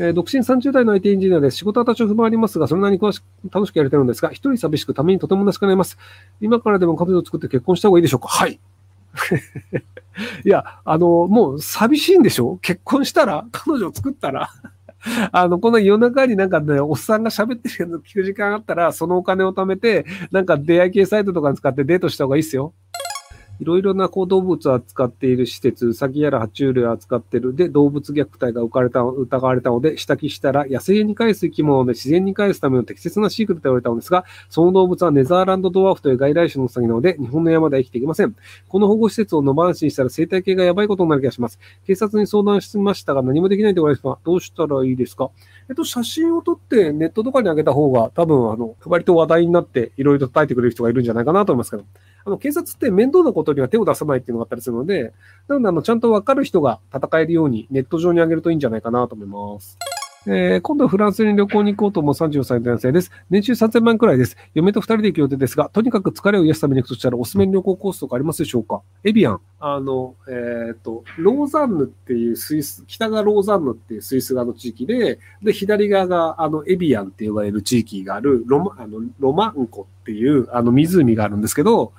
えー、独身30代の IT エンジニアです。仕事は多少不満ありますが、それなりに詳しく楽しくやれてるんですが、一人寂しくためにとてもなしくなります。今からでも彼女を作って結婚した方がいいでしょうか？はい。いや、あの、もう寂しいんでしょ？結婚したら彼女を作ったら あの、この夜中になんかね、おっさんが喋ってるの聞く時間あったら、そのお金を貯めて、なんか出会い系サイトとかに使ってデートした方がいいっすよ。いろいろなこう動物を扱っている施設、ウサギやら爬虫類を扱っているで、動物虐待が浮かれた疑われたので、指摘したら、野生に返す生き物で自然に返すための適切な飼育だと言われたのですが、その動物はネザーランドドワーフという外来種のウサギなので、日本の山では生きていけません。この保護施設を野放しにしたら生態系がやばいことになる気がします。警察に相談しましたが、何もできないと言われますが、どうしたらいいですか？えっと、写真を撮ってネットとかに上げた方が、多分、あの、割と話題になって、いろいろ叩いてくれる人がいるんじゃないかなと思いますけど。あの、警察って面倒なことには手を出さないっていうのがあったりするので、なので、あの、ちゃんとわかる人が戦えるようにネット上に上げるといいんじゃないかなと思います。えー、今度フランスに旅行に行こうと思う34歳の男性です。年収3000万くらいです。嫁と2人で行く予定ですが、とにかく疲れを癒すために行くとしたらおすすめの旅行コースとかありますでしょうか？エビアン。あの、えっ、と、ローザンヌっていうスイス、北がローザンヌっていうスイス側の地域で、で、左側があのエビアンって呼ばれる地域があるロマあのロマンコっていうあの湖があるんですけど、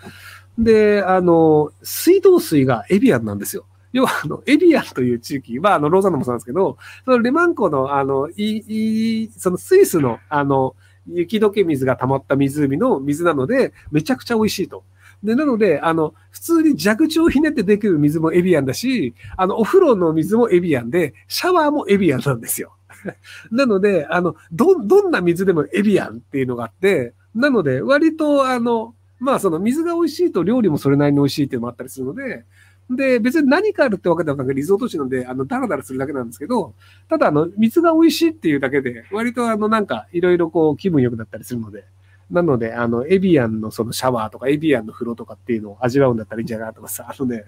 で、あの、水道水がエビアンなんですよ。要は、あの、エビアンという地域は、あの、ローザンヌもそうなんですけど、そのレマン湖の、あの、い、い、そのスイスの、あの、雪解け水が溜まった湖の水なので、めちゃくちゃ美味しいと。で、なので、あの、普通に蛇口をひねってできる水もエビアンだし、あの、お風呂の水もエビアンで、シャワーもエビアンなんですよ。なので、あの、ど、どんな水でもエビアンっていうのがあって、なので、割と、あの、まあ、その水が美味しいと料理もそれなりに美味しいっていうのもあったりするので、で、別に何かあるってわけではなくリゾート地なんで、あの、ダラダラするだけなんですけど、ただ、あの、水が美味しいっていうだけで、割とあの、なんか、いろいろこう、気分良くなったりするので、なので、あの、エビアンのそのシャワーとか、エビアンの風呂とかっていうのを味わうんだったらいいんじゃないかなとかさ、あのね、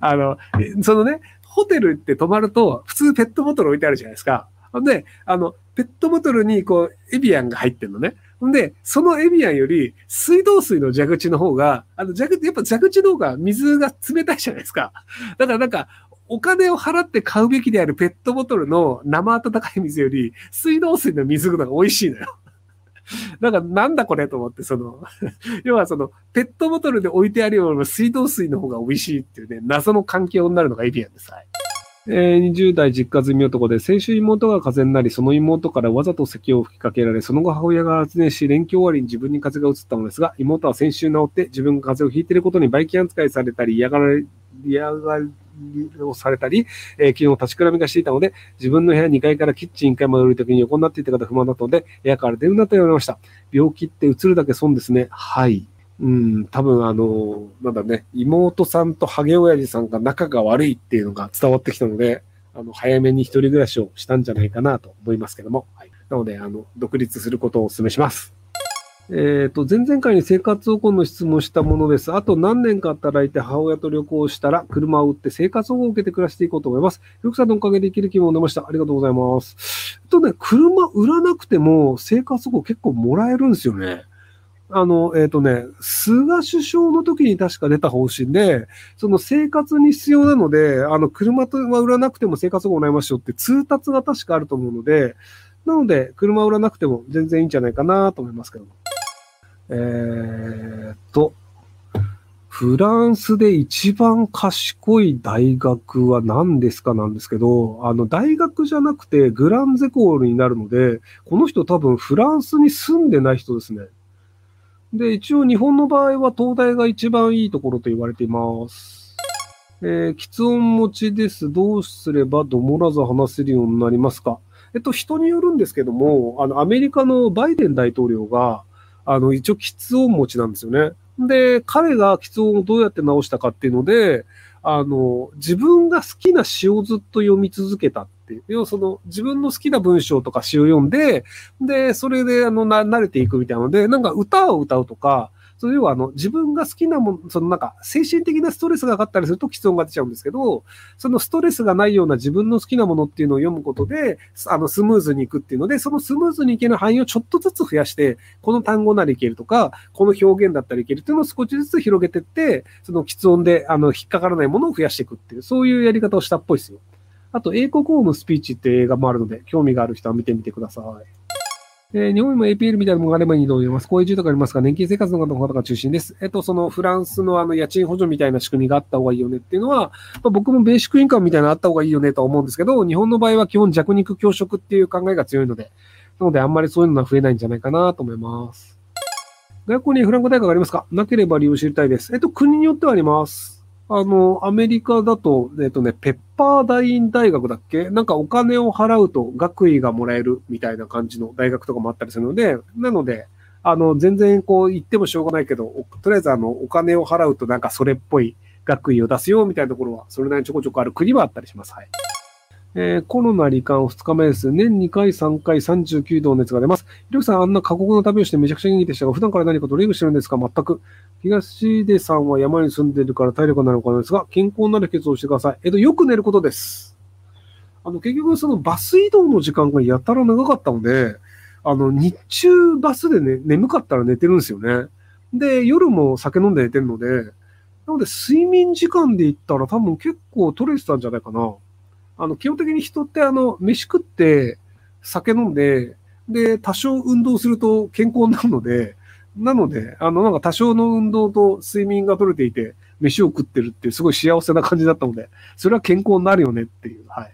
あの、そのね、ホテルって泊まると、普通ペットボトル置いてあるじゃないですか。で、あの、ペットボトルにこう、エビアンが入ってるのね。んで、そのエビアンより水道水の蛇口の方が、あの蛇口、やっぱ蛇口の方が水が冷たいじゃないですか。だからなんか、お金を払って買うべきであるペットボトルの生温かい水より、水道水の水の方が美味しいのよ。だからなんだこれと思って、その、要はその、ペットボトルで置いてあるよりも水道水の方が美味しいっていうね、謎の環境になるのがエビアンです。はい。えー、20代実家済み男で、先週妹が風邪になり、その妹からわざと咳を吹きかけられ、その後母親が発熱し、連休終わりに自分に風邪が移ったのですが、妹は先週治って自分が風邪をひいていることにバイキン扱いされたり、嫌がられ、嫌がりをされたり、えー、昨日立ちくらみがしていたので、自分の部屋2階からキッチン1階まで降りるときに横になっていた方不満だったので、部屋から出るなと言われました。病気って移るだけ損ですね。はい。うん、多分あの、なんだね、妹さんとハゲ親父さんが仲が悪いっていうのが伝わってきたので、あの、早めに一人暮らしをしたんじゃないかなと思いますけども。はい、なので、あの、独立することをお勧めします。えっ、ー、と、前々回に生活保護の質問したものです。あと何年か働いて母親と旅行したら車を売って生活保護を受けて暮らしていこうと思います。よくさんのおかげで生きる気分を出ました。ありがとうございます。えっとね、車売らなくても生活保護結構もらえるんですよね。あの、えっ、ー、とね、菅首相の時に確か出た方針で、その生活に必要なので、あの、車は売らなくても生活保護もらいましょうって通達が確かあると思うので、なので、車売らなくても全然いいんじゃないかなと思いますけど。えー、っと、フランスで一番賢い大学は何ですかなんですけど、あの、大学じゃなくてグランゼコールになるので、この人多分フランスに住んでない人ですね。で、一応日本の場合は東大が一番いいところと言われています。えー、喫音持ちです。どうすればどもらず話せるようになりますか？えっと、人によるんですけども、あの、アメリカのバイデン大統領が、あの、一応喫音持ちなんですよね。で、彼が喫音をどうやって直したかっていうので、あの、自分が好きな詩をずっと読み続けたっていう。要はその自分の好きな文章とか詩を読んで、で、それであの、な、慣れていくみたいなので、なんか歌を歌うとか、それはあの、自分が好きなもの、そのなんか、精神的なストレスがかかったりすると喫音が出ちゃうんですけど、そのストレスがないような自分の好きなものっていうのを読むことで、あの、スムーズにいくっていうので、そのスムーズにいける範囲をちょっとずつ増やして、この単語ならいけるとか、この表現だったらいけるっていうのを少しずつ広げてって、その喫音で、あの、引っかからないものを増やしていくっていう、そういうやり方をしたっぽいですよ。あと、英国王のスピーチって映画もあるので、興味がある人は見てみてください。えー、日本にも APL みたいなものがあればいいと思います。こういう住宅ありますが、年金生活の方の方が中心です。えっと、そのフランスのあの家賃補助みたいな仕組みがあった方がいいよねっていうのは、まあ、僕もベーシックインカムみたいなのあった方がいいよねとは思うんですけど、日本の場合は基本弱肉強食っていう考えが強いので、なのであんまりそういうのは増えないんじゃないかなと思います。外交にフランコ大会がありますか？なければ理由を知りたいです。えっと、国によってはあります。あの、アメリカだと、えっとね、ペッパーダイン大学だっけ？なんかお金を払うと学位がもらえるみたいな感じの大学とかもあったりするので、なので、あの、全然こう言ってもしょうがないけど、とりあえずあの、お金を払うとなんかそれっぽい学位を出すよみたいなところは、それなりにちょこちょこある国はあったりします。はい。えー、コロナ罹患2日目です。年2回、3回、39度の熱が出ます。ひろきさん、あんな過酷な旅をしてめちゃくちゃ元気でしたが、普段から何かトレーグしてるんですか？全く。東出さんは山に住んでるから体力がなるのかな？ですが、健康になる秘訣をしてください。えっと、よく寝ることです。あの、結局そのバス移動の時間がやたら長かったので、あの、日中バスでね、眠かったら寝てるんですよね。で、夜も酒飲んで寝てるので、なので睡眠時間で言ったら多分結構取れてたんじゃないかな。あの、基本的に人ってあの、飯食って、酒飲んで、で、多少運動すると健康になるので、なので、あの、なんか多少の運動と睡眠が取れていて、飯を食ってるってすごい幸せな感じだったので、それは健康になるよねっていう、はい。